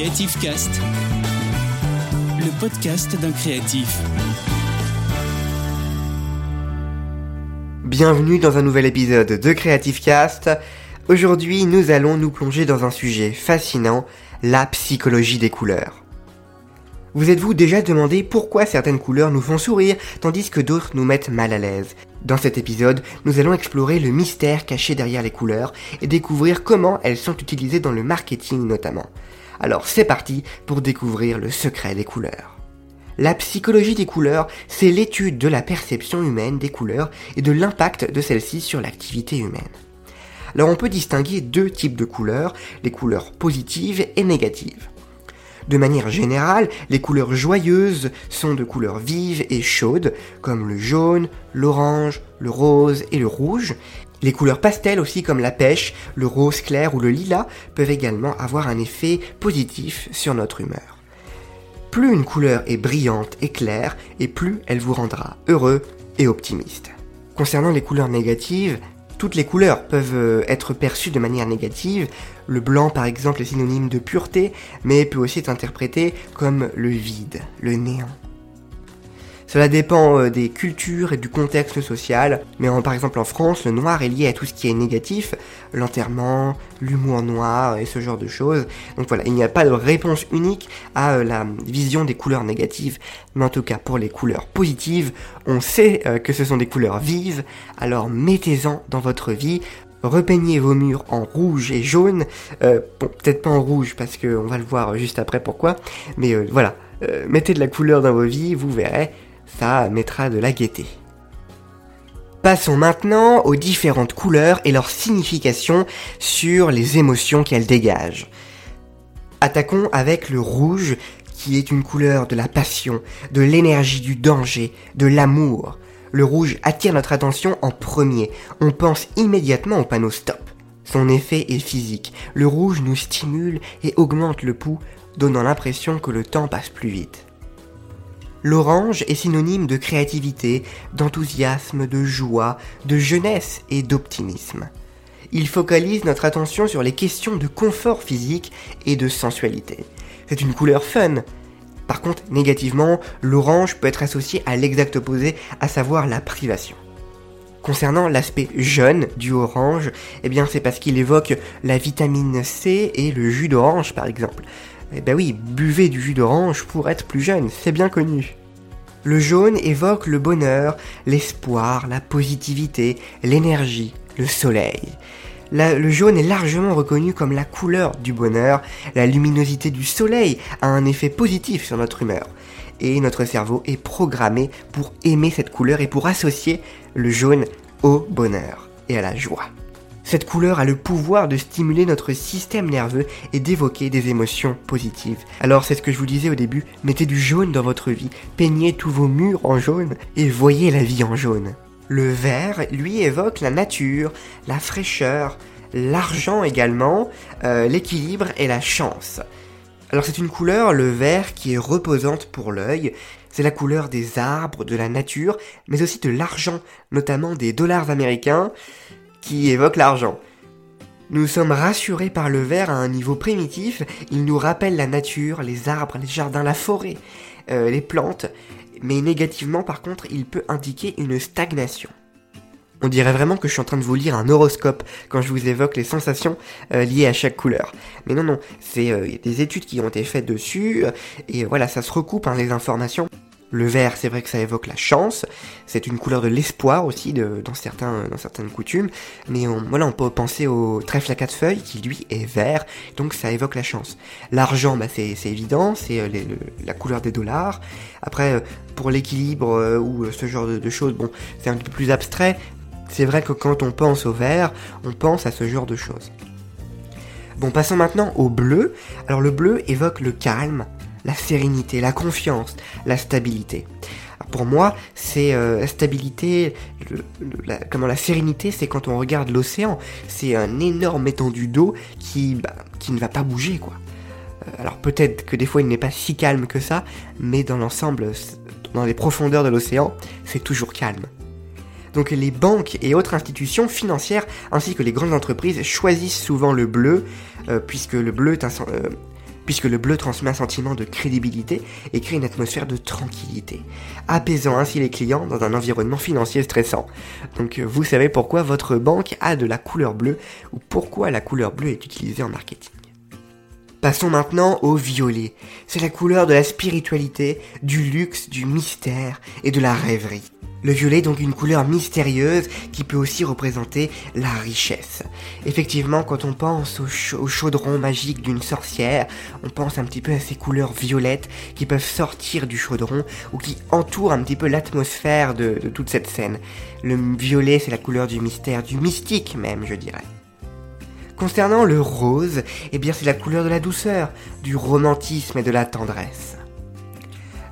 Creative Cast, le podcast d'un créatif. Bienvenue dans un nouvel épisode de Creative Cast. Aujourd'hui, nous allons nous plonger dans un sujet fascinant, la psychologie des couleurs. Vous êtes-vous déjà demandé pourquoi certaines couleurs nous font sourire tandis que d'autres nous mettent mal à l'aise? Dans cet épisode, nous allons explorer le mystère caché derrière les couleurs et découvrir comment elles sont utilisées dans le marketing notamment. Alors c'est parti pour découvrir le secret des couleurs. La psychologie des couleurs, c'est l'étude de la perception humaine des couleurs et de l'impact de celles-ci sur l'activité humaine. Alors on peut distinguer deux types de couleurs, les couleurs positives et négatives. De manière générale, les couleurs joyeuses sont de couleurs vives et chaudes, comme le jaune, l'orange, le rose et le rouge. Les couleurs pastel aussi comme la pêche, le rose clair ou le lilas peuvent également avoir un effet positif sur notre humeur. Plus une couleur est brillante et claire, et plus elle vous rendra heureux et optimiste. Concernant les couleurs négatives, toutes les couleurs peuvent euh, être perçues de manière négative. Le blanc, par exemple, est synonyme de pureté, mais peut aussi être interprété comme le vide, le néant. Cela dépend euh, des cultures et du contexte social, mais par exemple en France, le noir est lié à tout ce qui est négatif, l'enterrement, l'humour noir et ce genre de choses. Donc voilà, il n'y a pas de réponse unique à euh, la vision des couleurs négatives, mais en tout cas pour les couleurs positives, on sait euh, que ce sont des couleurs vives, alors mettez-en dans votre vie, repeignez vos murs en rouge et jaune. bon, peut-être pas en rouge parce qu'on va le voir juste après pourquoi. Mais voilà, mettez de la couleur dans vos vies, vous verrez, ça mettra de la gaieté. Passons maintenant aux différentes couleurs et leur signification sur les émotions qu'elles dégagent. Attaquons avec le rouge, qui est une couleur de la passion, de l'énergie, du danger, de l'amour. Le rouge attire notre attention en premier. On pense immédiatement au panneau stop. Son effet est physique. Le rouge nous stimule et augmente le pouls, donnant l'impression que le temps passe plus vite. L'orange est synonyme de créativité, d'enthousiasme, de joie, de jeunesse et d'optimisme. Il focalise notre attention sur les questions de confort physique et de sensualité. C'est une couleur fun. Par contre, négativement, l'orange peut être associé à l'exact opposé, à savoir la privation. Concernant l'aspect jeune du orange, eh bien c'est parce qu'il évoque la vitamine C et le jus d'orange par exemple. Eh ben oui, buvez du jus d'orange pour être plus jeune, c'est bien connu. Le jaune évoque le bonheur, l'espoir, la positivité, l'énergie, le soleil. le jaune est largement reconnu comme la couleur du bonheur. La luminosité du soleil a un effet positif sur notre humeur. Et notre cerveau est programmé pour aimer cette couleur et pour associer le jaune au bonheur et à la joie. Cette couleur a le pouvoir de stimuler notre système nerveux et d'évoquer des émotions positives. Alors c'est ce que je vous disais au début, mettez du jaune dans votre vie, peignez tous vos murs en jaune et voyez la vie en jaune. Le vert, lui, évoque la nature, la fraîcheur, l'argent également, euh, l'équilibre et la chance. Alors c'est une couleur, le vert, qui est reposante pour l'œil. C'est la couleur des arbres, de la nature, mais aussi de l'argent, notamment des dollars américains qui évoque l'argent. Nous sommes rassurés par le vert à un niveau primitif, il nous rappelle la nature, les arbres, les jardins, la forêt, euh, les plantes, mais négativement par contre il peut indiquer une stagnation. On dirait vraiment que je suis en train de vous lire un horoscope quand je vous évoque les sensations euh, liées à chaque couleur. Mais non, non, c'est euh, des études qui ont été faites dessus, et voilà, ça se recoupe hein, les informations. Le vert, c'est vrai que ça évoque la chance. C'est une couleur de l'espoir aussi dans, certaines coutumes. Mais on, voilà, on peut penser au trèfle à quatre feuilles qui lui est vert. Donc ça évoque la chance. L'argent, bah, c'est évident, c'est euh, la couleur des dollars. Après, euh, pour l'équilibre euh, ou ce genre de, de choses, bon, c'est un peu plus abstrait. C'est vrai que quand on pense au vert, on pense à ce genre de choses. Bon, passons maintenant au bleu. Alors le bleu évoque le calme, la sérénité, la confiance, la stabilité. pour moi, c'est euh, stabilité, la, comment la sérénité, c'est quand on regarde l'océan, c'est un énorme étendue d'eau qui, bah, qui ne va pas bouger, quoi. Euh, alors peut-être que des fois il n'est pas si calme que ça, mais dans l'ensemble, dans les profondeurs de l'océan, c'est toujours calme. Donc les banques et autres institutions financières ainsi que les grandes entreprises choisissent souvent le bleu, euh, puisque le bleu est un, puisque le bleu transmet un sentiment de crédibilité et crée une atmosphère de tranquillité, apaisant ainsi les clients dans un environnement financier stressant. Donc vous savez pourquoi votre banque a de la couleur bleue ou pourquoi la couleur bleue est utilisée en marketing. Passons maintenant au violet. C'est la couleur de la spiritualité, du luxe, du mystère et de la rêverie. Le violet est donc une couleur mystérieuse qui peut aussi représenter la richesse. Effectivement, quand on pense au, chaudron magique d'une sorcière, on pense un petit peu à ces couleurs violettes qui peuvent sortir du chaudron ou qui entourent un petit peu l'atmosphère de, de toute cette scène. Le violet, c'est la couleur du mystère, du mystique même, je dirais. Concernant le rose, eh bien c'est la couleur de la douceur, du romantisme et de la tendresse.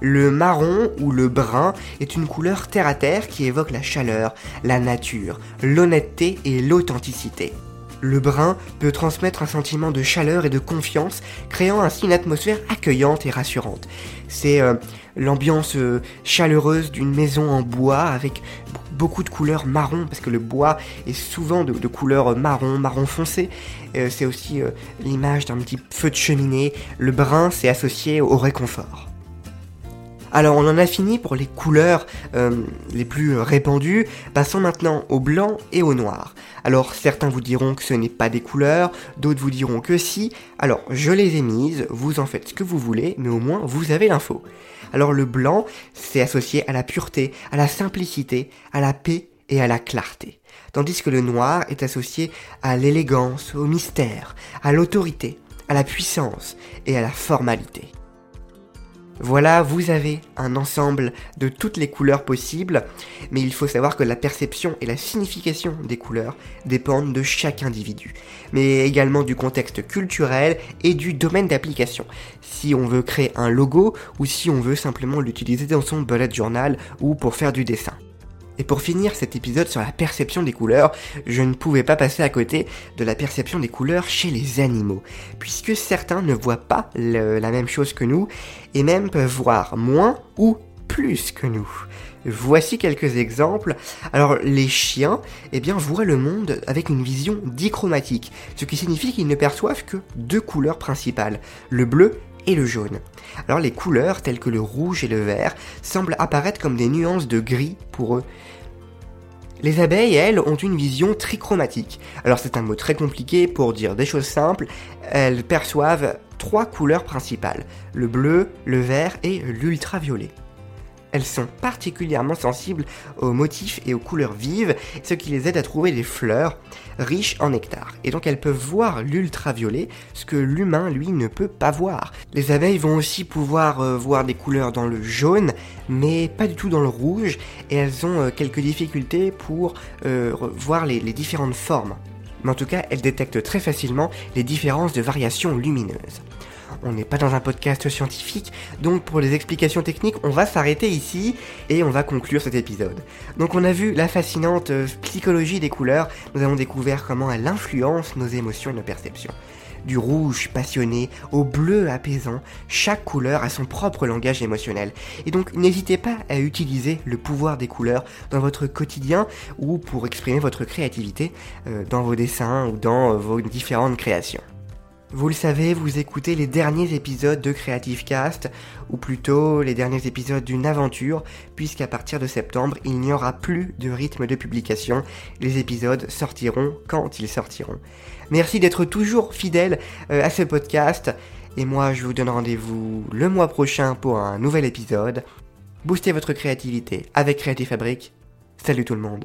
Le marron ou le brun est une couleur terre à terre qui évoque la chaleur, la nature, l'honnêteté et l'authenticité. Le brun peut transmettre un sentiment de chaleur et de confiance, créant ainsi une atmosphère accueillante et rassurante. C'est euh, l'ambiance euh, chaleureuse d'une maison en bois avec beaucoup de couleurs marron, parce que le bois est souvent de, couleur marron, marron foncé. Euh, c'est aussi l'image d'un petit feu de cheminée. Le brun, c'est associé au réconfort. Alors on en a fini pour les couleurs euh, les plus répandues, passons maintenant au blanc et au noir. Alors certains vous diront que ce n'est pas des couleurs, d'autres vous diront que si, alors je les ai mises, vous en faites ce que vous voulez, mais au moins vous avez l'info. Alors le blanc, c'est associé à la pureté, à la simplicité, à la paix et à la clarté. Tandis que le noir est associé à l'élégance, au mystère, à l'autorité, à la puissance et à la formalité. Voilà, vous avez un ensemble de toutes les couleurs possibles, mais il faut savoir que la perception et la signification des couleurs dépendent de chaque individu, mais également du contexte culturel et du domaine d'application. Si on veut créer un logo ou si on veut simplement l'utiliser dans son bullet journal ou pour faire du dessin. Et pour finir cet épisode sur la perception des couleurs, je ne pouvais pas passer à côté de la perception des couleurs chez les animaux, puisque certains ne voient pas la même chose que nous, et même peuvent voir moins ou plus que nous. Voici quelques exemples. Alors les chiens, eh bien, voient le monde avec une vision dichromatique, ce qui signifie qu'ils ne perçoivent que deux couleurs principales, le bleu et le jaune. Alors les couleurs telles que le rouge et le vert semblent apparaître comme des nuances de gris pour eux. Les abeilles, elles, ont une vision trichromatique. Alors c'est un mot très compliqué pour dire des choses simples. Elles perçoivent trois couleurs principales, le bleu, le vert et l'ultraviolet. Elles sont particulièrement sensibles aux motifs et aux couleurs vives, ce qui les aide à trouver des fleurs riches en nectar. Et donc elles peuvent voir l'ultraviolet, ce que l'humain, lui, ne peut pas voir. Les abeilles vont aussi pouvoir euh, voir des couleurs dans le jaune, mais pas du tout dans le rouge, et elles ont euh, quelques difficultés pour euh, voir les différentes formes. Mais en tout cas, elles détectent très facilement les différences de variations lumineuses on n'est pas dans un podcast scientifique, donc pour les explications techniques, on va s'arrêter ici et on va conclure cet épisode. Donc on a vu la fascinante euh, psychologie des couleurs, nous avons découvert comment elle influence nos émotions et nos perceptions. Du rouge passionné au bleu apaisant, chaque couleur a son propre langage émotionnel. Et donc n'hésitez pas à utiliser le pouvoir des couleurs dans votre quotidien ou pour exprimer votre créativité euh, dans vos dessins ou dans euh, vos différentes créations. Vous le savez, vous écoutez les derniers épisodes de Creative Cast, ou plutôt les derniers épisodes d'une aventure, puisqu'à partir de septembre, il n'y aura plus de rythme de publication. Les épisodes sortiront quand ils sortiront. Merci d'être toujours fidèle euh, à ce podcast, et moi je vous donne rendez-vous le mois prochain pour un nouvel épisode. Boostez votre créativité avec Creative Fabric. Salut tout le monde.